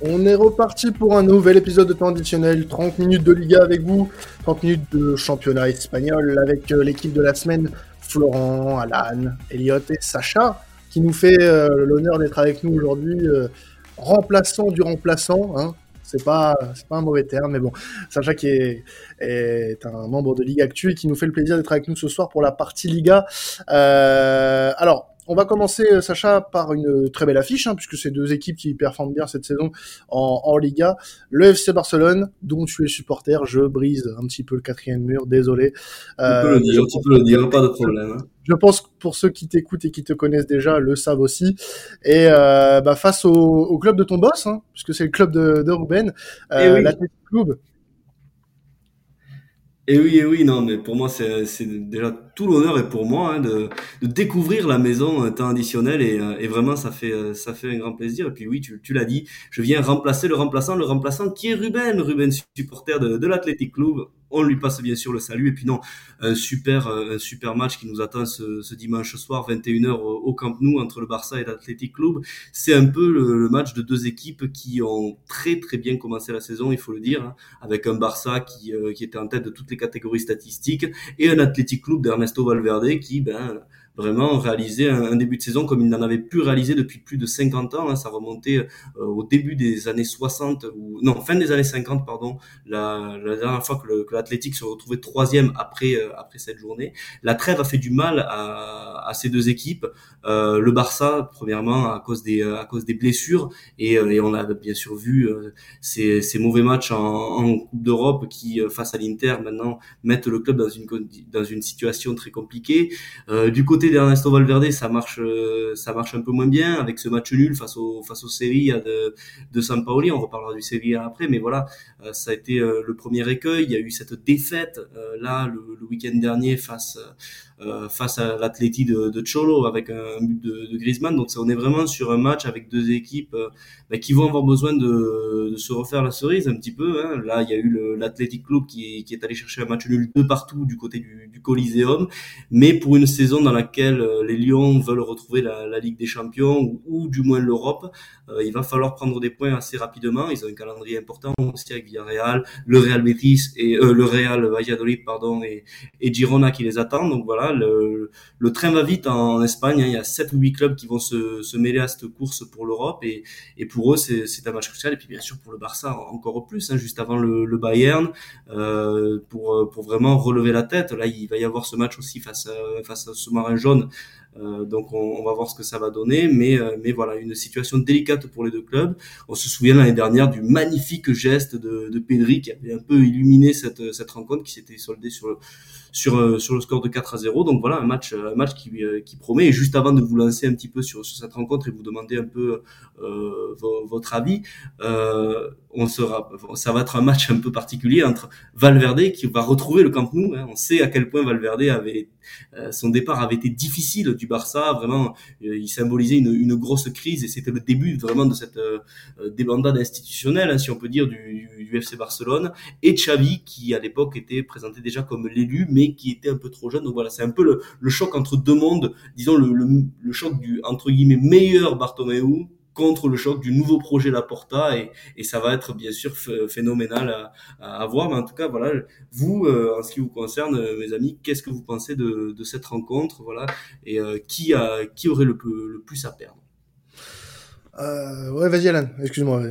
On est reparti pour un nouvel épisode de temps additionnel, 30 minutes de Liga avec vous, 30 minutes de championnat espagnol avec euh, l'équipe de la semaine, Florent, Alan, Elliot et Sacha, qui nous fait euh, l'honneur d'être avec nous aujourd'hui, euh, remplaçant du remplaçant, hein. c'est pas, pas un mauvais terme, mais bon, Sacha qui est, est un membre de Liga Actu et qui nous fait le plaisir d'être avec nous ce soir pour la partie Liga. alors, on va commencer, euh, Sacha, par une très belle affiche, hein, puisque c'est deux équipes qui performent bien cette saison en, Liga. Le FC Barcelone, dont tu es supporter, je brise un petit peu le quatrième mur, désolé. Tu peux le dire, tu peux le dire, pas de problème. Hein. Je pense que pour ceux qui t'écoutent et qui te connaissent déjà, le savent aussi. Et euh, bah, face au, club de ton boss, hein, puisque c'est le club de, de Ruben, euh, eh l'Athletic Club, et oui, et oui, non, mais pour moi, c'est déjà tout l'honneur est pour moi hein, de, découvrir la maison euh, temps additionnel et, euh, et, vraiment, ça fait, euh, ça fait un grand plaisir. Et puis oui, tu, tu l'as dit, je viens remplacer le remplaçant, le remplaçant qui est Ruben, Ruben supporter de, de l'Athletic Club on lui passe bien sûr le salut. Et puis non, un super, euh, un super match qui nous attend ce, dimanche soir, 21h au, Camp Nou entre le Barça et l'Athletic Club. C'est un peu le, match de deux équipes qui ont très très bien commencé la saison, il faut le dire, hein, avec un Barça qui, euh, qui était en tête de toutes les catégories statistiques et un Athletic Club d'Ernesto Valverde qui, ben, vraiment réaliser un, début de saison comme il n'en avait plus réalisé depuis plus de 50 ans. Hein. Ça remontait euh, au début des années 60 ou non fin des années 50 pardon. La, la dernière fois que l'Athletic se retrouvait troisième après euh, après cette journée. La trêve a fait du mal à, à ces deux équipes. Euh, le Barça premièrement à cause des à cause des blessures et, et on a bien sûr vu ces, ces mauvais matchs en, en Coupe d'Europe qui face à l'Inter maintenant mettent le club dans une dans une situation très compliquée. du côté d'Ernesto Valverde, ça marche, euh, ça marche un peu moins bien avec ce match nul face au face au Sevilla de de San Paoli. On reparlera du Sevilla après, mais voilà, euh, ça a été euh, le premier écueil. Il y a eu cette défaite là le, week-end dernier face face à l'Atleti de, Cholo avec un but de, Griezmann. Donc on est vraiment sur un match avec deux équipes bah, qui vont avoir besoin de, se refaire la cerise un petit peu. Hein. Là, il y a eu l'Athletic Club qui, qui, est allé chercher un match nul de partout du côté du, du Coliseum, mais pour une saison dans laquelle euh, les Lions veulent retrouver la, Ligue des Champions ou du moins l'Europe, il va falloir prendre des points assez rapidement. Ils ont un calendrier important aussi avec Villarreal, le Real Betis et euh, le Real Valladolid pardon et, et Girona qui les attendent. Donc voilà, le, le train va vite en, Espagne. Hein. Il y a 7 ou 8 clubs qui vont se, se mêler à cette course pour l'Europe et, et pour eux, c'est un match crucial. Et puis bien sûr pour le Barça encore plus, hein, juste avant le, le Bayern, euh, pour, pour vraiment relever la tête. Là, il va y avoir ce match aussi face à, face à ce marin jaune euh, donc on, on, va voir ce que ça va donner, mais euh, mais voilà une situation délicate pour les deux clubs. On se souvient l'année dernière du magnifique geste de, de Pedri qui avait un peu illuminé cette cette rencontre qui s'était soldée sur le sur euh, sur le score de 4 à 0. Donc voilà un match un match qui qui promet. Et juste avant de vous lancer un petit peu sur sur cette rencontre et vous demander un peu euh, votre avis, euh, on sera ça va être un match un peu particulier entre Valverde qui va retrouver le Camp Nou. Hein. On sait à quel point Valverde avait son départ avait été difficile du Barça. Vraiment, euh, il symbolisait une, une grosse crise et c'était le début vraiment de cette euh, débandade institutionnelle, hein, si on peut dire, du, du, FC Barcelone. Et Xavi, qui à l'époque était présenté déjà comme l'élu, mais qui était un peu trop jeune. Donc voilà, c'est un peu le, choc entre deux mondes, disons le, choc du entre guillemets meilleur Bartomeu contre le choc du nouveau projet Laporta et, et ça va être bien sûr phénoménal à, voir. Mais en tout cas, voilà, vous, euh, en ce qui vous concerne, euh, mes amis, qu'est-ce que vous pensez de, cette rencontre, voilà, et euh, qui aurait le, plus à perdre? Ouais, vas-y Alan, excuse-moi.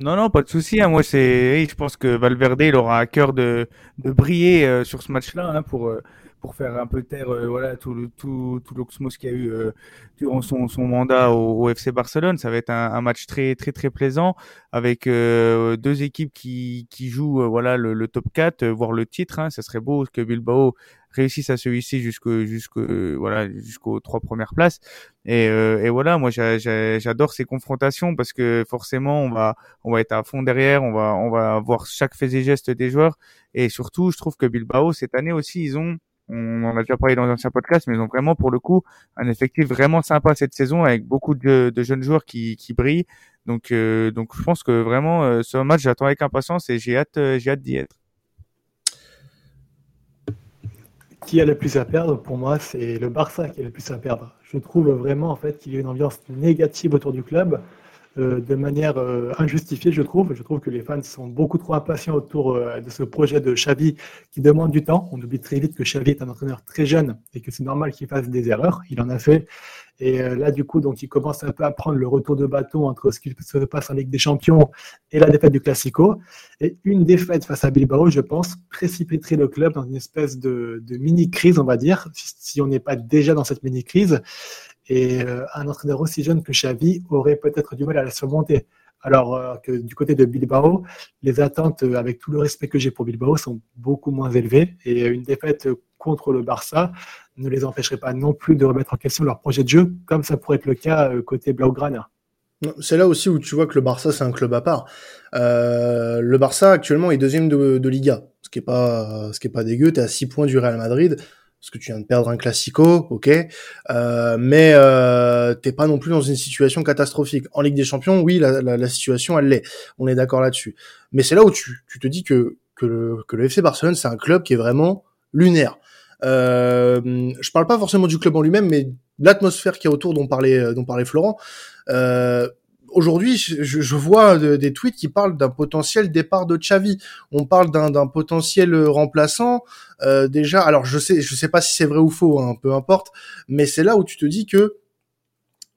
Non, non, pas de souci. Hein. Moi, c'est, je pense que Valverde, il aura à cœur de, de briller sur ce match-là hein, pour pour faire un peu taire euh, voilà tout le tout tout l'oxmos qu'il y a eu euh, durant son, son mandat au, FC Barcelone. Ça va être un, un match très très très plaisant avec euh, deux équipes qui qui jouent voilà le, le, top 4 voire le titre. Hein. Ça serait beau que Bilbao réussisse à se hisser jusqu'au jusqu'au voilà jusqu'aux trois premières places. Et, et voilà, moi j'adore ces confrontations parce que forcément on va on va être à fond derrière, on va on va voir chaque fait et geste des joueurs et surtout je trouve que Bilbao cette année aussi ils ont on en a déjà parlé dans un ancien podcast, mais ils ont vraiment pour le coup un effectif vraiment sympa cette saison avec beaucoup de, jeunes joueurs qui, qui brillent. Donc, euh, donc je pense que vraiment euh, ce match j'attends avec impatience et j'ai hâte, euh, j'ai hâte d'y être. Qui a le plus à perdre Pour moi, c'est le Barça qui a le plus à perdre. Je trouve vraiment en fait qu'il y a une ambiance négative autour du club. Euh, de manière euh, injustifiée, je trouve. Je trouve que les fans sont beaucoup trop impatients autour euh, de ce projet de Xavi qui demande du temps. On oublie très vite que Xavi est un entraîneur très jeune et que c'est normal qu'il fasse des erreurs. Il en a fait. Et là, du coup, donc, il commence un peu à prendre le retour de bâton entre ce qui se passe en Ligue des Champions et la défaite du Classico. Et une défaite face à Bilbao, je pense, précipiterait le club dans une espèce de, de mini-crise, on va dire, si on n'est pas déjà dans cette mini-crise. Et euh, un entraîneur aussi jeune que Xavi aurait peut-être du mal à la surmonter. Alors euh, que du côté de Bilbao, les attentes, euh, avec tout le respect que j'ai pour Bilbao, sont beaucoup moins élevées. Et une défaite contre le Barça ne les empêcherait pas non plus de remettre en question leur projet de jeu, comme ça pourrait être le cas côté Blaugrana. C'est là aussi où tu vois que le Barça c'est un club à part. le Barça actuellement est deuxième de, Liga, ce qui est pas ce qui est pas dégueu. T'es à 6 points du Real Madrid parce que tu viens de perdre un classico, ok, euh, mais euh, t'es pas non plus dans une situation catastrophique. En Ligue des Champions, oui, la, la, la situation elle l'est, on est d'accord là-dessus. Mais c'est là où tu, tu, te dis que que le, que le FC Barcelone c'est un club qui est vraiment lunaire. Euh, je parle pas forcément du club en lui-même, mais l'atmosphère qui est autour dont parlait dont parlait Florent. Euh, aujourd'hui, je, je, vois des tweets qui parlent d'un potentiel départ de Xavi. On parle d'un potentiel remplaçant. Euh, déjà, alors je sais, je sais pas si c'est vrai ou faux, hein, peu importe. Mais c'est là où tu te dis que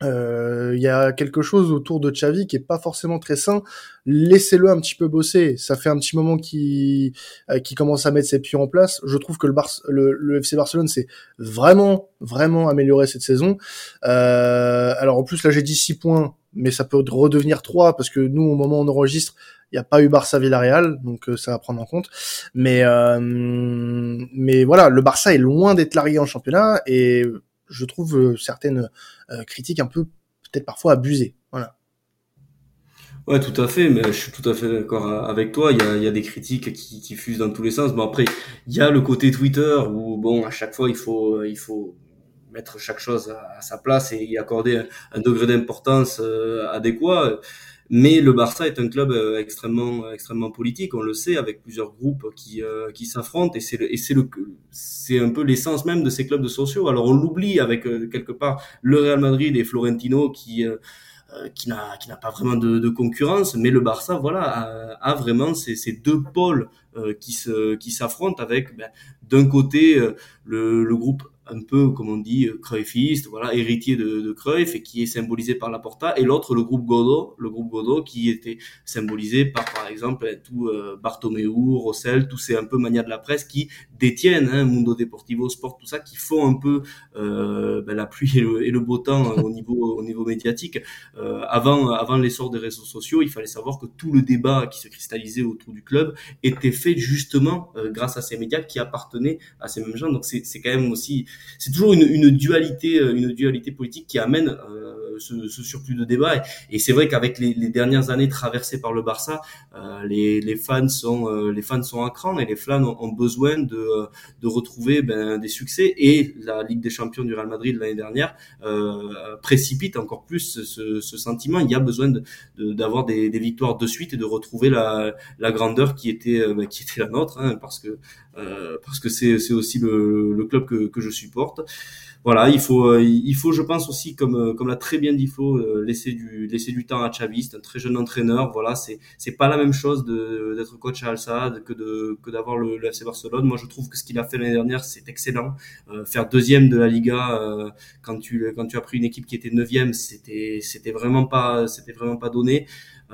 il euh, y a quelque chose autour de Xavi qui est pas forcément très sain. Laissez-le un petit peu bosser. Ça fait un petit moment qu'il euh, qui commence à mettre ses pieds en place. Je trouve que le, Bar le, le FC Barcelone s'est vraiment vraiment amélioré cette saison. Euh, alors en plus là j'ai dit 6 points, mais ça peut redevenir 3 parce que nous au moment où on enregistre, il n'y a pas eu Barça Villarreal, donc euh, ça va prendre en compte. Mais euh, mais voilà, le Barça est loin d'être largué en championnat et je trouve euh, certaines euh, critiques un peu peut-être parfois abusées. Voilà. Ouais, tout à fait, mais je suis tout à fait d'accord avec toi. Il y a, y a des critiques qui, qui fusent dans tous les sens. Bon après, il y a le côté Twitter où bon, à chaque fois il faut, il faut mettre chaque chose à, sa place et y accorder un, degré d'importance euh, adéquat. Mais le Barça est un club euh, extrêmement, extrêmement politique, on le sait, avec plusieurs groupes qui, euh, qui s'affrontent, et c'est le, et c'est le, c'est un peu l'essence même de ces clubs de sociaux. Alors on l'oublie avec euh, quelque part le Real Madrid et Florentino qui qui n'a qui n'a pas vraiment de, de, concurrence, mais le Barça voilà a, vraiment ces, ces deux pôles qui se qui s'affrontent avec ben, d'un côté le, le groupe un peu, comme on dit, euh, Cruyffiste, voilà, héritier de, de Cruyff et qui est symbolisé par Laporta, et l'autre, le groupe Godot, le groupe Godot qui était symbolisé par, par exemple, tout euh, Bartomeu, Rossel, tous ces un peu manias de la presse qui détiennent hein, Mundo Deportivo, Sport, tout ça, qui font un peu euh, ben, la pluie et le, beau temps au niveau au niveau médiatique. Euh, avant avant l'essor des réseaux sociaux, il fallait savoir que tout le débat qui se cristallisait autour du club était fait justement euh, grâce à ces médias qui appartenaient à ces mêmes gens. Donc c'est c'est quand même aussi c'est toujours une, une, dualité, euh, une dualité politique qui amène euh, ce, ce, surplus de débat. Et, c'est vrai qu'avec les, les, dernières années traversées par le Barça, euh, les, les, fans sont, euh, les fans sont à cran et les fans ont, besoin de, de retrouver ben, des succès. Et la Ligue des Champions du Real Madrid l'année dernière précipite encore plus ce, ce, sentiment. Il y a besoin d'avoir de, des, des, victoires de suite et de retrouver la, la grandeur qui était, ben, qui était la nôtre, hein, parce que euh, parce que c'est aussi le, le club que, que je supporte. Voilà, il faut euh, il faut je pense aussi comme euh, comme l'a très bien dit Flo laisser du laisser du temps à Xavi, c'est un très jeune entraîneur, voilà, c'est c'est pas la même chose d'être coach à Al Sadd que de que d'avoir le, le, FC Barcelone. Moi, je trouve que ce qu'il a fait l'année dernière, c'est excellent. faire deuxième de la Liga quand tu quand tu as pris une équipe qui était neuvième, c'était c'était vraiment pas c'était vraiment pas donné.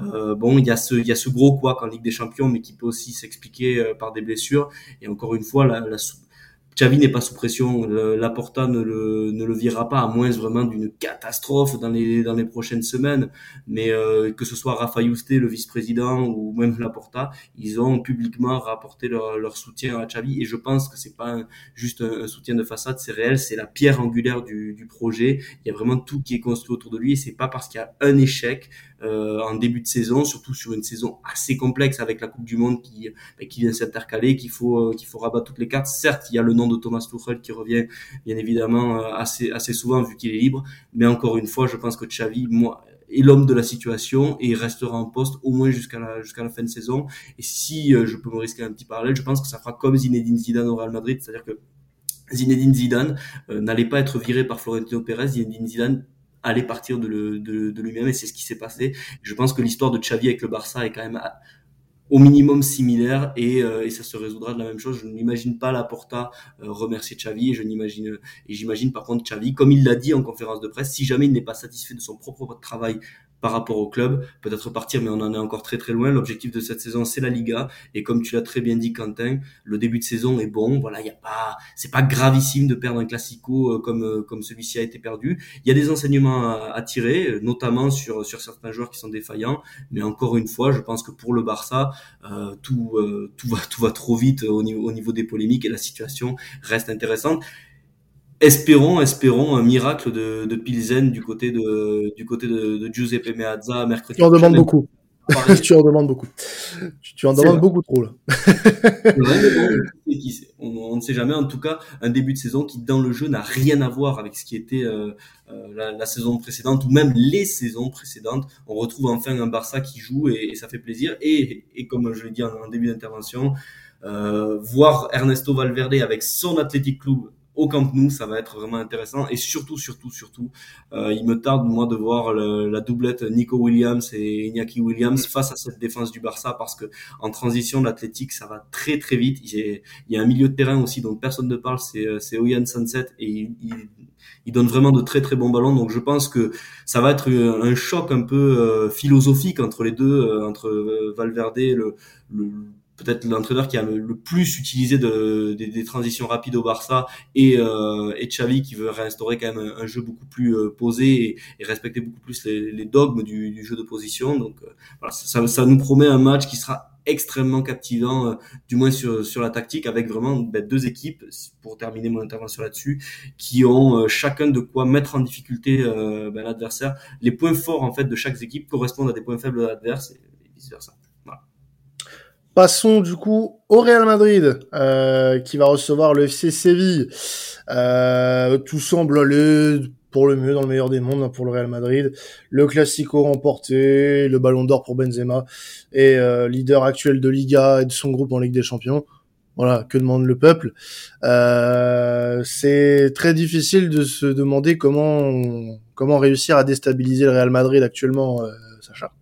Euh, bon, il y a ce, il y a ce gros quoi en Ligue des Champions, mais qui peut aussi s'expliquer euh, par des blessures. Et encore une fois, la, la, Xavi n'est pas sous pression, Laporta ne le, ne le virera pas, à moins vraiment d'une catastrophe dans les, dans les prochaines semaines. Mais euh, que ce soit Rafa Yuste, le vice-président, ou même Laporta, ils ont publiquement rapporté leur, leur soutien à Xavi. Et je pense que c'est pas juste un, soutien de façade, c'est réel, c'est la pierre angulaire du, du projet. Il y a vraiment tout qui est construit autour de lui. Et c'est pas parce qu'il y a un échec euh, en début de saison, surtout sur une saison assez complexe avec la Coupe du Monde qui, ben, qui vient s'intercaler, qu'il faut, euh, qu'il faut rabattre toutes les cartes. Certes, il y a le nom de Thomas Tuchel qui revient bien évidemment euh, assez, assez souvent vu qu'il est libre, mais encore une fois, je pense que Xavi, moi, est l'homme de la situation et il restera en poste au moins jusqu'à la jusqu'à la fin de saison. Et si je peux me risquer un petit parallèle, je pense que ça fera comme Zinedine Zidane au Real Madrid, c'est-à-dire que Zinedine Zidane n'allait pas être viré par Florentino Pérez. Zinedine Zidane allait partir de, de lui-même et c'est ce qui s'est passé. Je pense que l'histoire de Xavi avec le Barça est quand même au minimum similaire et, euh, et, ça se résoudra de la même chose. Je n'imagine pas la Porta euh, remercier Xavi et je n'imagine et j'imagine par contre Xavi, comme il l'a dit en conférence de presse, si jamais il n'est pas satisfait de son propre travail par rapport au club, peut-être partir, mais on en est encore très très loin. L'objectif de cette saison, c'est la Liga, et comme tu l'as très bien dit, Quentin, le début de saison est bon. Voilà, il y a pas, c'est pas gravissime de perdre un classico euh, comme euh, comme celui-ci a été perdu. Il y a des enseignements à, tirer, notamment sur sur certains joueurs qui sont défaillants, mais encore une fois, je pense que pour le Barça, euh, tout tout va tout va trop vite au niveau au niveau des polémiques et la situation reste intéressante espérons, espérons un miracle de, de Pilsen du côté de, du côté de, de Giuseppe Meazza mercredi. Tu en demandes beaucoup. tu en demandes beaucoup. Tu, en demandes beaucoup trop là. on, ne sait jamais. En tout cas, un début de saison qui, dans le jeu, n'a rien à voir avec ce qui était euh, euh, la, la, saison précédente ou même les saisons précédentes. On retrouve enfin un Barça qui joue et, et ça fait plaisir. Et, et comme je l'ai dit en, en début d'intervention, euh, voir Ernesto Valverde avec son Athletic Club au Camp Nou, ça va être vraiment intéressant. Et surtout, surtout, surtout, euh, il me tarde moi de voir la doublette Nico Williams et Iñaki Williams face à cette défense du Barça parce que en transition, l'athlétique, ça va très très vite. Il y a un milieu de terrain aussi dont personne ne parle, c'est euh, c'est Oyan Sunset et il, il, donne vraiment de très très bons ballons. Donc je pense que ça va être un choc un peu euh, philosophique entre les deux, entre Valverde, le, le peut-être l'entraîneur qui a le, plus utilisé de, des, transitions rapides au Barça et, euh, et Xavi qui veut réinstaurer quand même un, jeu beaucoup plus euh, posé et, respecter beaucoup plus les, dogmes du, jeu de position. Donc euh, voilà, ça, ça, nous promet un match qui sera extrêmement captivant, euh, du moins sur, sur la tactique, avec vraiment ben, deux équipes, pour terminer mon intervention là-dessus, qui ont chacun de quoi mettre en difficulté ben, l'adversaire. Les points forts en fait de chaque équipe correspondent à des points faibles de l'adversaire et vice versa. Passons du coup au Real Madrid euh, qui va recevoir le FC Séville. Euh, tout semble aller pour le mieux dans le meilleur des mondes hein, pour le Real Madrid. Le Classico remporté, le Ballon d'Or pour Benzema et euh, leader actuel de Liga et de son groupe en Ligue des Champions. Voilà, que demande le peuple? C'est très difficile de se demander comment comment réussir à déstabiliser le Real Madrid actuellement, Sacha.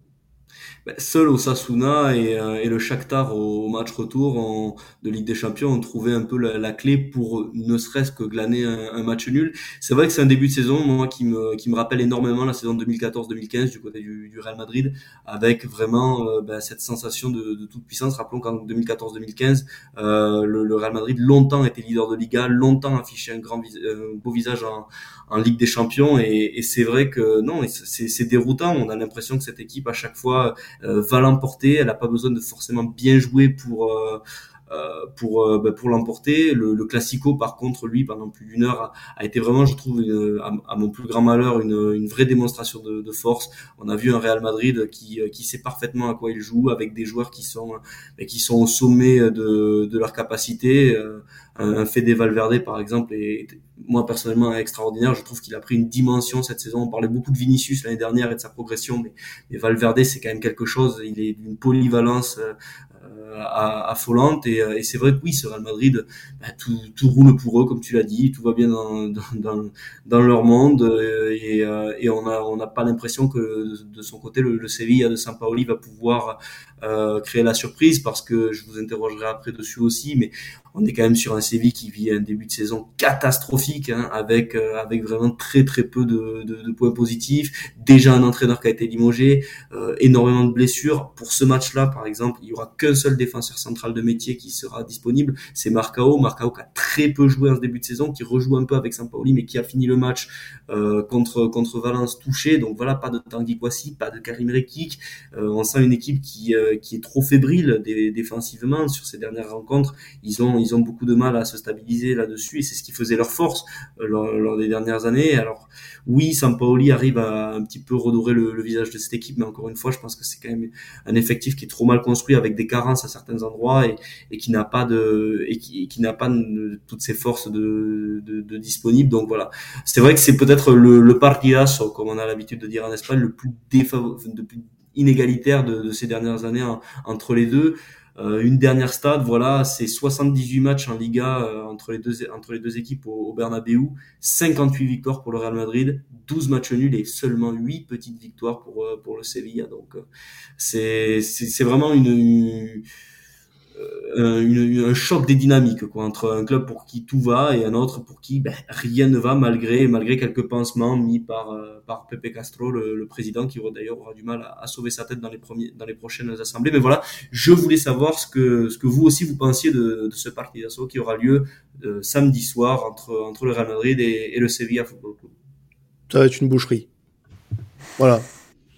Ben, seul Osasuna et, euh, et le Shakhtar au, match retour en, de Ligue des Champions ont trouvé un peu la, clé pour ne serait-ce que glaner un, match nul. C'est vrai que c'est un début de saison moi qui me, qui me rappelle énormément la saison 2014-2015 du côté du, du, Real Madrid avec vraiment ben, cette sensation de, de, toute puissance. Rappelons qu'en 2014-2015 euh, le, le, Real Madrid longtemps était leader de Liga, longtemps affiché un grand un beau visage en, en Ligue des Champions et, et c'est vrai que non, c'est déroutant. On a l'impression que cette équipe à chaque fois va l'emporter. Elle n'a pas besoin de forcément bien jouer pour euh, euh, pour euh, bah, pour l'emporter. Le, le, classico, par contre, lui, pendant plus d'une heure, a, été vraiment, je trouve, à, mon plus grand malheur, une, une vraie démonstration de, de, force. On a vu un Real Madrid qui qui sait parfaitement à quoi il joue, avec des joueurs qui sont qui sont au sommet de, de leur capacité. Un, Fede Valverde, par exemple, est, moi personnellement extraordinaire. Je trouve qu'il a pris une dimension cette saison. On parlait beaucoup de Vinicius l'année dernière et de sa progression, mais, mais Valverde c'est quand même quelque chose. Il est d'une polyvalence affolante et, et c'est vrai que oui, ce Real Madrid, bah, tout, tout, roule pour eux, comme tu l'as dit, tout va bien dans, dans, dans leur monde. Euh, et, euh, et on n'a on pas l'impression que de son côté, le, le Sevilla de Sampaoli va pouvoir euh, créer la surprise parce que je vous interrogerai après dessus aussi, mais on est quand même sur un Séville qui vit un début de saison catastrophique hein, avec euh, avec vraiment très très peu de, de, de, points positifs. Déjà un entraîneur qui a été limogé, euh, énormément de blessures. Pour ce match-là, par exemple, il y aura qu'un seul défenseur central de métier qui sera disponible, c'est Marcao. Marcao qui a très peu joué en ce début de saison, qui rejoue un peu avec Sampaoli, mais qui a fini le match euh, contre contre Valence touché. Donc voilà, pas de Tanguy Kwasi, pas de Karim Rekik. on sent une équipe qui qui est trop fébrile défensivement sur ces dernières rencontres. Ils ont, ils ont beaucoup de mal à se stabiliser là-dessus et c'est ce qui faisait leur force euh, lors, des dernières années. Alors oui, Sampaoli arrive à un petit peu redorer le, visage de cette équipe, mais encore une fois, je pense que c'est quand même un effectif qui est trop mal construit avec des carences à certains endroits et, et qui n'a pas de et qui, qui n'a pas toutes ses forces de, de, de disponibles. Donc voilà, c'est vrai que c'est peut-être le, le partidazo, comme on a l'habitude de dire en Espagne, le plus défavorable, inégalitaire de, de, ces dernières années entre les deux. Euh, une dernière stade, voilà, c'est 78 matchs en Liga euh, entre les deux entre les deux équipes au, au, Bernabeu, 58 victoires pour le Real Madrid, 12 matchs nuls et seulement 8 petites victoires pour pour le Sevilla. Donc c'est c'est vraiment une, une euh, un choc des dynamiques quoi entre un club pour qui tout va et un autre pour qui ben, rien ne va malgré malgré quelques pansements mis par euh, par Pepe Castro le, président qui d'ailleurs aura du mal à, sauver sa tête dans les premiers dans les prochaines assemblées. Mais voilà je voulais savoir ce que ce que vous aussi vous pensiez de, de ce d'assaut qui aura lieu euh, samedi soir entre entre le Real Madrid et, et le Sevilla Football Club. Ça va être une boucherie. Voilà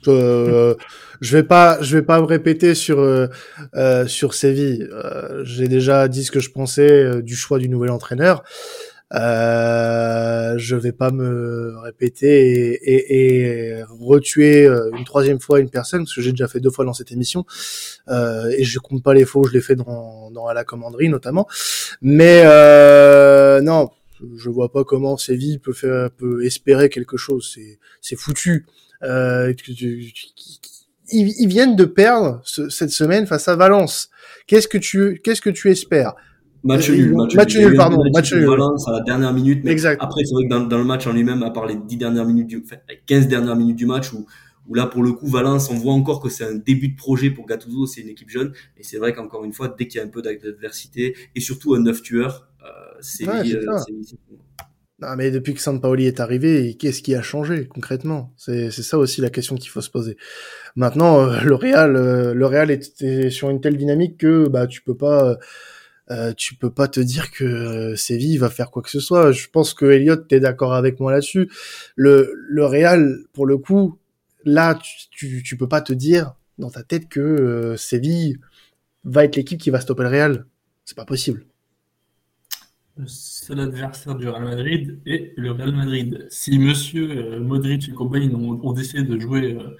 euh, je vais pas, je vais pas me répéter sur euh, euh, sur Séville. Euh, J'ai déjà dit ce que je pensais euh, du choix du nouvel entraîneur. Euh, je vais pas me répéter et, et, et, retuer une troisième fois une personne parce que j'ai déjà fait deux fois dans cette émission euh, et je compte pas les faux, je l'ai fait dans, dans la commanderie notamment. Mais euh, non, je vois pas comment Séville peut faire, peut espérer quelque chose. C'est c'est foutu. Euh, ils, viennent de perdre cette semaine face à Valence. Qu'est-ce que tu, qu'est-ce que tu espères? Match nul, match, nul, pardon, match nul. Valence à la dernière minute. Mais exact. Après, c'est vrai que dans, dans, le match en lui-même, à part les 10 dernières minutes du, enfin, 15 dernières minutes du match où, où là, pour le coup, Valence, on voit encore que c'est un début de projet pour Gattuso, c'est une équipe jeune. Et c'est vrai qu'encore une fois, dès qu'il y a un peu d'adversité et surtout un neuf tueur, c'est ouais, euh, non, mais depuis que Sampaoli est arrivé, qu'est-ce qui a changé concrètement? C'est ça aussi la question qu'il faut se poser. Maintenant, euh, le Real, euh, le Real est, sur une telle dynamique que bah tu peux pas, euh, tu peux pas te dire que Séville va faire quoi que ce soit. Je pense que Elliott t'es d'accord avec moi là-dessus. Le le Real, pour le coup, là tu, tu, tu peux pas te dire dans ta tête que Séville va être l'équipe qui va stopper le Real. C'est pas possible seul adversaire du Real Madrid est le Real Madrid. Si Monsieur euh, Modric et compagnie ont, décidé de jouer euh,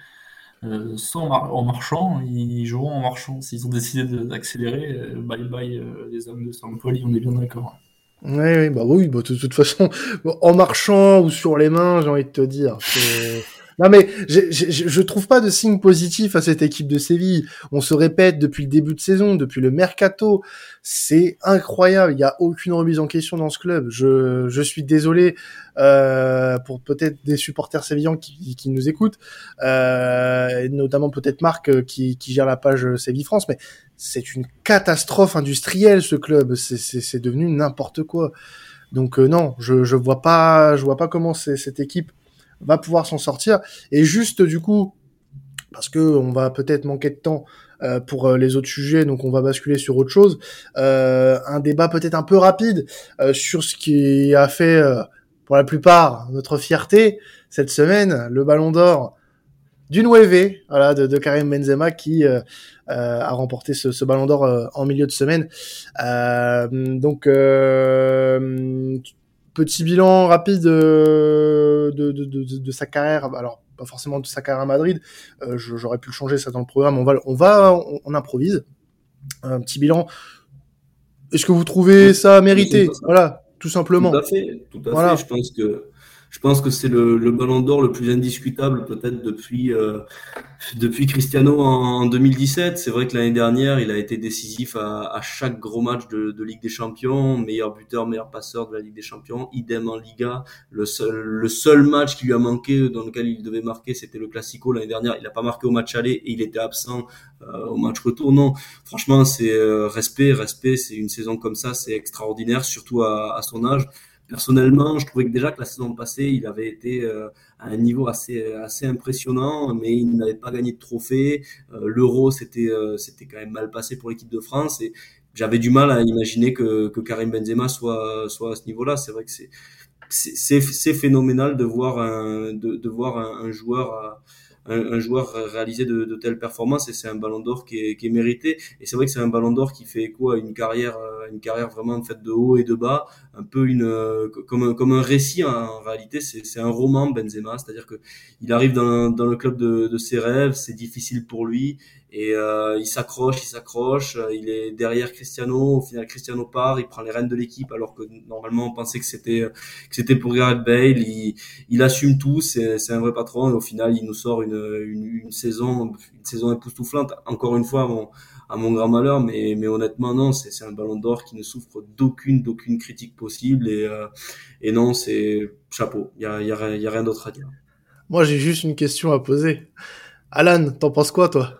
euh, sans en marchant, ils joueront en marchant. S'ils ont décidé d'accélérer, bye bye les hommes de Sampoli, on est bien d'accord. Oui, oui, bah oui, bah, de toute façon, en marchant ou sur les mains, j'ai envie de te dire. Non mais je, je, trouve pas de signe positif à cette équipe de Séville. On se répète depuis le début de saison, depuis le mercato. C'est incroyable. Il y a aucune remise en question dans ce club. Je, je suis désolé euh, pour peut-être des supporters sévillans qui, qui nous écoutent, euh, notamment peut-être Marc euh, qui, qui gère la page Séville France, mais c'est une catastrophe industrielle ce club. C'est devenu n'importe quoi. Donc euh, non, je je vois pas je vois pas comment cette équipe va pouvoir s'en sortir. Et juste du coup, parce que on va peut-être manquer de temps euh, pour euh, les autres sujets, donc on va basculer sur autre chose. Euh, un débat peut-être un peu rapide sur ce qui a fait, pour la plupart, notre fierté cette semaine, le Ballon d'Or du 9, voilà, de, de, Karim Benzema qui a remporté ce, ce Ballon d'Or en milieu de semaine. donc petit bilan rapide de, de, de, de, sa carrière. Alors, pas forcément de sa carrière à Madrid. Euh, J'aurais pu le changer ça dans le programme. On va, on va, on, improvise. Un petit bilan. Est-ce que vous trouvez ça mérité? Voilà, tout simplement. Tout à fait. Tout à voilà. fait. Je pense que je pense que c'est le, le ballon d'or le plus indiscutable peut-être depuis euh, depuis Cristiano en, 2017. C'est vrai que l'année dernière, il a été décisif à, à chaque gros match de, de, Ligue des Champions, meilleur buteur, meilleur passeur de la Ligue des Champions, idem en Liga. Le seul le seul match qui lui a manqué dans lequel il devait marquer, c'était le Classico l'année dernière. Il n'a pas marqué au match aller et il était absent euh, au match retour. Non, franchement, c'est euh, respect, respect. C'est une saison comme ça, c'est extraordinaire, surtout à, à son âge personnellement, je trouvais que déjà que la saison passée, il avait été euh, à un niveau assez assez impressionnant, mais il n'avait pas gagné de trophée. Euh, L'Euro, c'était euh, c'était quand même mal passé pour l'équipe de France et j'avais du mal à imaginer que, que Karim Benzema soit soit à ce niveau-là. C'est vrai que c'est phénoménal de voir un de, de voir un, un joueur à, un, joueur réalisé de, de telles performances et c'est un ballon d'or qui est, qui est mérité. Et c'est vrai que c'est un ballon d'or qui fait écho à une carrière une carrière vraiment faite de haut et de bas un peu une comme un, comme un récit en réalité. C'est c'est un roman Benzema. C'est-à-dire que il arrive dans, dans le club de, de ses rêves c'est difficile pour lui et euh, il s'accroche, il s'accroche, euh, il est derrière Cristiano, au final Cristiano part, il prend les rênes de l'équipe alors que normalement on pensait que c'était que c'était pour Gareth Bale, il, il assume tout, c'est c'est un vrai patron et au final il nous sort une une, une saison une saison époustouflante. Encore une fois, mon, à mon grand malheur, mais mais honnêtement non, c'est un ballon d'or qui ne souffre d'aucune d'aucune critique possible et euh, et non, c'est chapeau, il y a y a, y a rien d'autre à dire. Moi, j'ai juste une question à poser. Alan, t'en penses quoi, toi?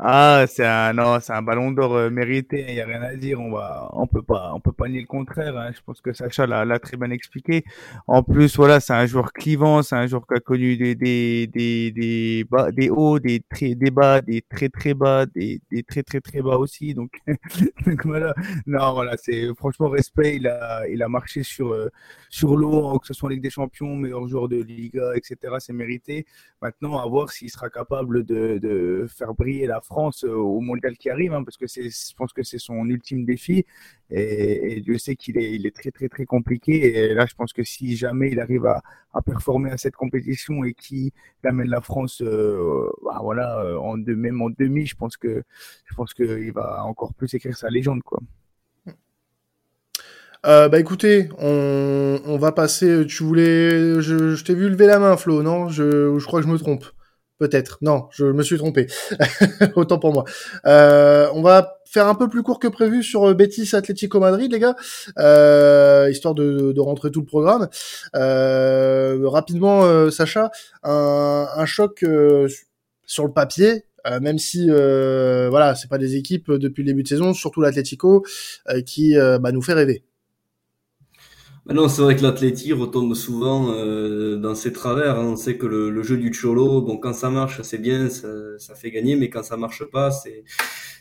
Ah, c'est un non, c'est un ballon d'or euh, mérité. Il y a rien à dire. On va, on peut pas, on peut pas nier le contraire. hein. Je pense que Sacha l'a l'a très bien expliqué. En plus, voilà, c'est un joueur clivant, c'est un joueur qui a connu des des des des bas, des hauts, des très des bas, des très très bas, des des très très très bas aussi. Donc, voilà. Non, voilà, c'est franchement respect. Il a il a marché sur euh, sur l'eau, que ce soit en Ligue des Champions, meilleur joueur de Liga, etc. C'est mérité. Maintenant, à voir s'il sera capable de de faire briller la France euh, au mondial qui arrive, hein, parce que je pense que c'est son ultime défi. Et, Dieu sait qu'il est, il est très très très compliqué. Et là, je pense que si jamais il arrive à, à performer à cette compétition et qui amène la France, euh, bah, voilà, euh, en deux, même en demi, je pense que je pense qu'il va encore plus écrire sa légende, quoi. Bah écoutez, on, on va passer. Tu voulais, je, je t'ai vu lever la main, Flo, non? Je crois que je me trompe. Peut-être. Non, je me suis trompé. Autant pour moi. Euh, on va faire un peu plus court que prévu sur Betis Atlético Madrid, les gars, euh, histoire de, rentrer tout le programme. Euh, rapidement, euh, Sacha, un, un choc euh, sur le papier. euh, même si euh, voilà, c'est pas des équipes depuis le début de saison, surtout l'Atlético, euh, qui euh, bah, nous fait rêver. Non, c'est vrai que l'Atleti retombe souvent euh, dans ses travers. hein. On sait que le, le jeu du Cholo, bon, quand ça marche, c'est bien, ça, ça fait gagner, mais quand ça marche pas, c'est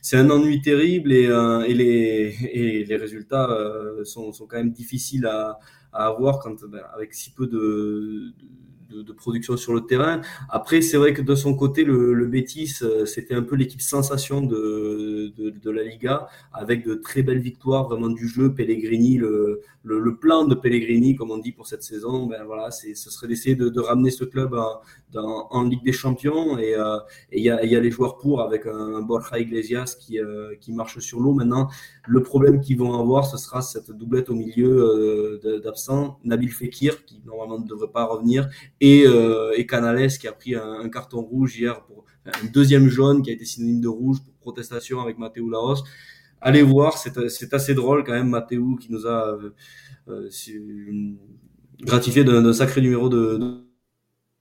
c'est un ennui terrible et, euh, et les et les résultats euh, sont, sont quand même difficiles à, à avoir quand ben, avec si peu de, de, de production sur le terrain. Après, c'est vrai que de son côté, le, le Betis, euh, c'était un peu l'équipe sensation de, de, la Liga, avec de très belles victoires, vraiment du jeu. Pellegrini, le, le, le plan de Pellegrini, comme on dit pour cette saison, ben voilà, ce serait d'essayer de, ramener ce club en, dans, en Ligue des Champions. Et euh, il y, a, y a les joueurs pour, avec un, Borja Iglesias qui, euh, qui marche sur l'eau. Maintenant, le problème qu'ils vont avoir, ce sera cette doublette au milieu euh. Nabil Fekir, qui normalement ne devrait pas revenir, et, euh, et Canales, qui a pris un, un carton rouge hier pour un deuxième jaune qui a été synonyme de rouge pour protestation avec Matteo Laos. Allez voir, c'est assez drôle quand même, Matteo qui nous a euh, euh, gratifié d'un sacré numéro de, de,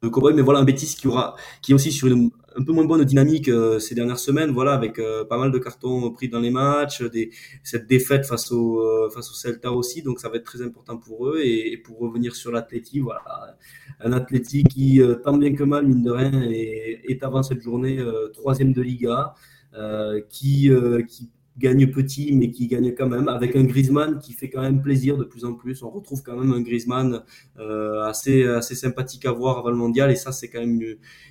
de Cowboy. Mais voilà, un Betis qui aura, qui est aussi sur une un peu moins bonne dynamique euh, ces dernières semaines, voilà, avec euh, pas mal de cartons pris dans les matchs, des, cette défaite face au euh, face au Celta aussi, donc ça va être très important pour eux et, pour revenir sur l'Atleti, voilà, un Atleti qui tant bien que mal mine de rien est, est avant cette journée troisième de Liga, qui qui gagne petit mais qui gagne quand même avec un Griezmann qui fait quand même plaisir de plus en plus. On retrouve quand même un Griezmann euh, assez assez sympathique à voir avant le mondial et ça c'est quand même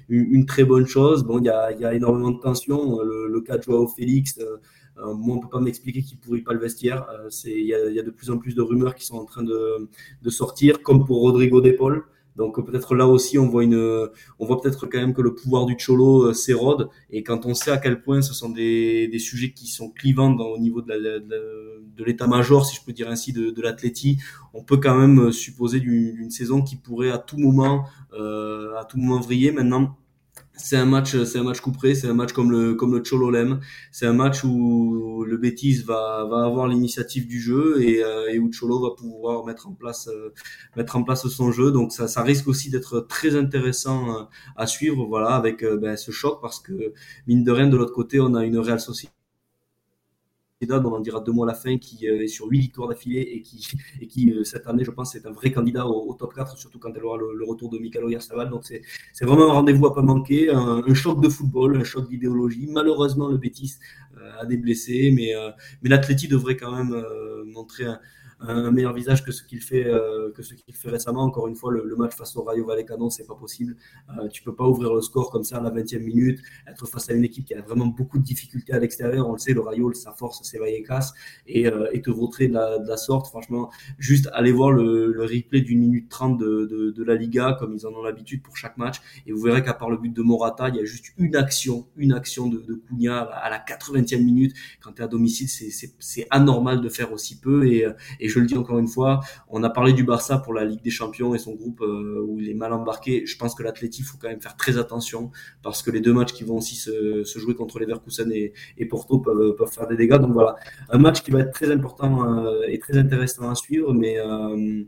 une, très bonne chose. Bon, il y a, y a énormément de tension. Le, le cas de Joao Félix, euh, euh, moi on peut pas m'expliquer qu'il pourrit pas le vestiaire. Euh, il y a, y a de plus en plus de rumeurs qui sont en train de, de sortir, comme pour Rodrigo De Paul. Donc peut-être là aussi on voit une, on voit peut-être quand même que le pouvoir du Cholo euh, s'érode et quand on sait à quel point ce sont des, des sujets qui sont clivants dans, au niveau de la- de de l'état-major, si je peux dire ainsi, de, de l'Atleti, on peut quand même supposer d'une d'une saison qui pourrait à tout moment, euh, à tout moment vriller. Maintenant, c'est un match, c'est un match couperé, c'est un match comme le comme le Cholo l'aime. C'est un match où le Betis va va avoir l'initiative du jeu et, euh, et où Cholo va pouvoir mettre en place euh, mettre en place son jeu. Donc ça ça risque aussi d'être très intéressant euh, à suivre, voilà, avec euh, ben, ce choc parce que mine de rien de l'autre côté on a une Real Sociedad on en dira deux mots à la fin, qui euh, est sur huit victoires d'affilée et qui, et qui euh, cette année, je pense, est un vrai candidat au, top 4, surtout quand elle aura le, retour de Michael Oyarzabal. Donc c'est vraiment un rendez-vous à pas manquer, un, choc de football, un choc d'idéologie. Malheureusement, le Betis euh, a des blessés, mais, mais devrait quand même montrer un, un meilleur visage que ce qu'il fait, euh, que fait récemment. Encore une fois, le, match face au Rayo Vallecano, c'est pas possible. Euh, tu peux pas ouvrir le score comme ça à la 20e minute, être face à une équipe qui a vraiment beaucoup de difficultés à l'extérieur. On le sait, le Rayo, sa force, c'est Vallecas, et, euh, et te vautrer de la, de la, sorte. Franchement, juste aller voir le, replay d'une minute trente de, de, la Liga, comme ils en ont l'habitude pour chaque match, et vous verrez qu'à part le but de Morata, il y a juste une action, une action de, de Cunha à la 80e minute. Quand tu es à domicile, c'est anormal de faire aussi peu, et, je le dis encore une fois, on a parlé du Barça pour la Ligue des Champions et son groupe euh, où il est mal embarqué. Je pense que l'Atleti, faut quand même faire très attention parce que les deux matchs qui vont aussi se, jouer contre les Verkusen et, Porto peuvent, peuvent, faire des dégâts. Donc voilà, un match qui va être très important euh, et très intéressant à suivre, mais euh,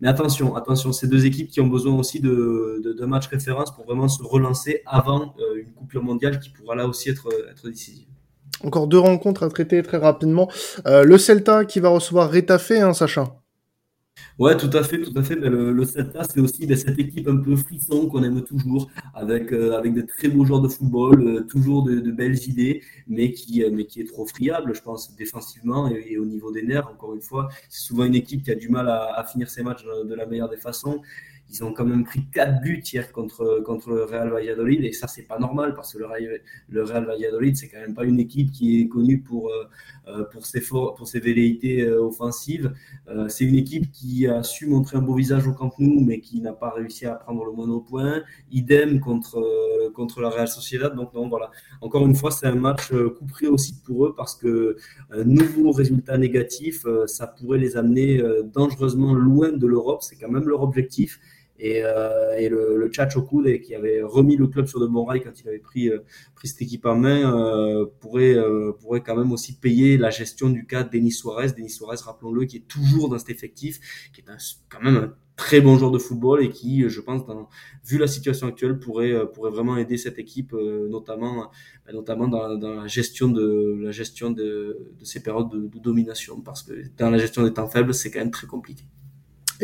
mais attention, attention, ces deux équipes qui ont besoin aussi de, de, matchs référence pour vraiment se relancer avant une coupure mondiale qui pourra là aussi être, être décisive. Encore deux rencontres à traiter très rapidement. Euh, le Celta qui va recevoir Retafe, hein, Sacha Ouais, tout à fait, tout à fait. Le, Celta, c'est aussi ben, cette équipe un peu frisson qu'on aime toujours, avec euh, de très beaux joueurs de football, euh, toujours de, belles idées, mais qui est trop friable, je pense, défensivement et, au niveau des nerfs. Encore une fois, c'est souvent une équipe qui a du mal à finir ses matchs de la meilleure des façons ils ont quand même pris quatre buts hier contre, contre le Real Valladolid et ça c'est pas normal parce que le Real, le Real Valladolid c'est quand même pas une équipe qui est connue pour, euh, pour, ses, for pour ses velléités euh, offensives. Euh, c'est une équipe qui a su montrer un beau visage au Camp Nou mais qui n'a pas réussi à prendre le mono point. Idem contre, contre la Real Sociedad. Donc non, voilà. Encore une fois c'est un match coup pris aussi pour eux parce que un nouveau résultat négatif ça pourrait les amener dangereusement loin de l'Europe. C'est quand même leur objectif. Et, euh, et, le, le Chachokude, qui avait remis le club sur de bons rails quand il avait pris, euh, pris cette équipe en main, euh, pourrait, euh, pourrait quand même aussi payer la gestion du cas de Denis Suarez. Denis Suarez, rappelons-le, qui est toujours dans cet effectif, qui est quand même un très bon joueur de football et qui, je pense, dans, vu la situation actuelle, pourrait, pourrait vraiment aider cette équipe, notamment, notamment dans, dans, la gestion de la gestion de, de ces périodes de, de domination, parce que dans la gestion des temps faibles, c'est quand même très compliqué.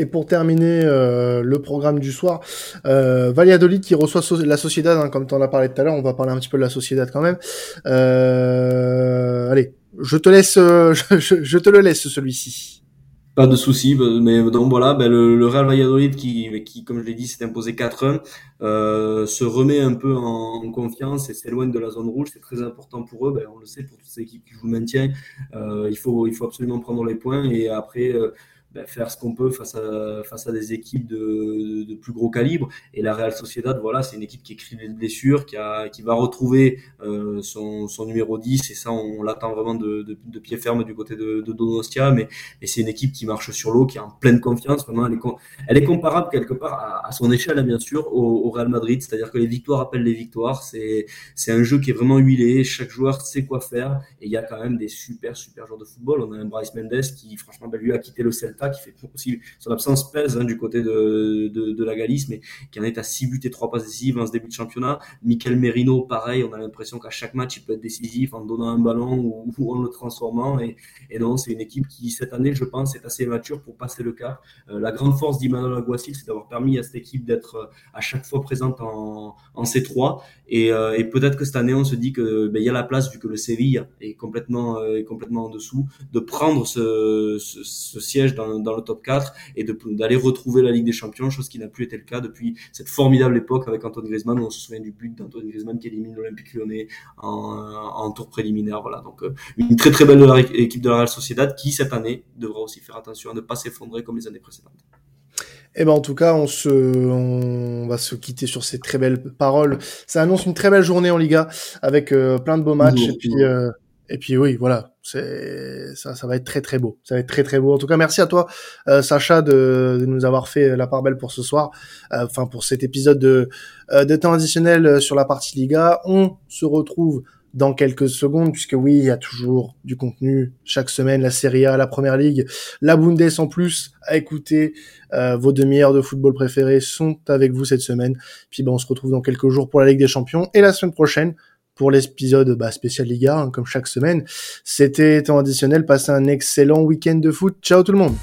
Et pour terminer euh, le programme du soir, euh, Valladolid qui reçoit la Sociedad, hein, comme tu en as parlé tout à l'heure, on va parler un petit peu de la Sociedad quand même. Euh, allez, je te laisse, je, je, te le laisse celui-ci. Pas de souci, mais donc voilà, ben le, le, Real Valladolid qui, qui comme je l'ai dit, s'est imposé 4-1, euh, se remet un peu en, en confiance et s'éloigne de la zone rouge. C'est très important pour eux. Ben, on le sait pour toutes ces équipes qui jouent le maintien, euh, il faut il faut absolument prendre les points et après ben, faire ce qu'on peut face à, face à des équipes de, de, de, plus gros calibre. Et la Real Sociedad, voilà, c'est une équipe qui écrit des blessures, qui, a, qui va retrouver euh, son, son, numéro 10, et ça, on, l'attend vraiment de, de, de, pied ferme du côté de, de Donostia, mais, mais c'est une équipe qui marche sur l'eau, qui est en pleine confiance, vraiment, elle est, elle est comparable quelque part à, à son échelle, bien sûr, au, au Real Madrid, c'est-à-dire que les victoires appellent les victoires, c'est un jeu qui est vraiment huilé, chaque joueur sait quoi faire, et il y a quand même des super, super joueurs de football. On a un Bryce Mendes qui, franchement, ben, lui a quitté le Celta, qui fait aussi son absence pèse hein, du côté de, de, la Galice, mais qui en est à 6 buts et 3 passes décisives en ce début de championnat. Mikel Merino, pareil, on a l'impression qu'à chaque match, il peut être décisif en donnant un ballon ou, en le transformant. Et, et non, c'est une équipe qui, cette année, je pense, est assez mature pour passer le cap. Euh, la grande force d'Immanuel Aguasil, c'est d'avoir permis à cette équipe d'être euh, à chaque fois présente en, en C3. Et, euh, et peut-être que cette année, on se dit que ben, y a la place, vu que le Séville est complètement, est complètement en dessous, de prendre ce, ce, ce siège dans, dans le top 4 et d'aller retrouver la Ligue des Champions, chose qui n'a plus été le cas depuis cette formidable époque avec Antoine Griezmann, où on se souvient du but d'Antoine Griezmann qui élimine l'Olympique lyonnais en, en, tour préliminaire. Voilà, donc euh, une très très belle équipe de la Real Sociedad qui cette année devra aussi faire attention à ne pas s'effondrer comme les années précédentes. Eh ben en tout cas, on se, on va se quitter sur ces très belles paroles. Ça annonce une très belle journée en Liga avec euh, plein de beaux matchs et puis euh, et puis oui, voilà, c'est ça, ça va être très très beau. Ça va être très très beau. En tout cas, merci à toi, euh, Sacha, de, nous avoir fait la part belle pour ce soir. Enfin, pour cet épisode de de temps additionnel sur la partie Liga. On se retrouve dans quelques secondes, puisque oui, il y a toujours du contenu chaque semaine, la Serie A, la Première Ligue, la Bundes en plus à écouter. Euh, vos demi-heures de football préférés sont avec vous cette semaine. Puis ben, on se retrouve dans quelques jours pour la Ligue des Champions et la semaine prochaine pour l'épisode bah, spécial Liga, hein, comme chaque semaine. C'était temps additionnel. Passez un excellent week-end de foot. Ciao tout le monde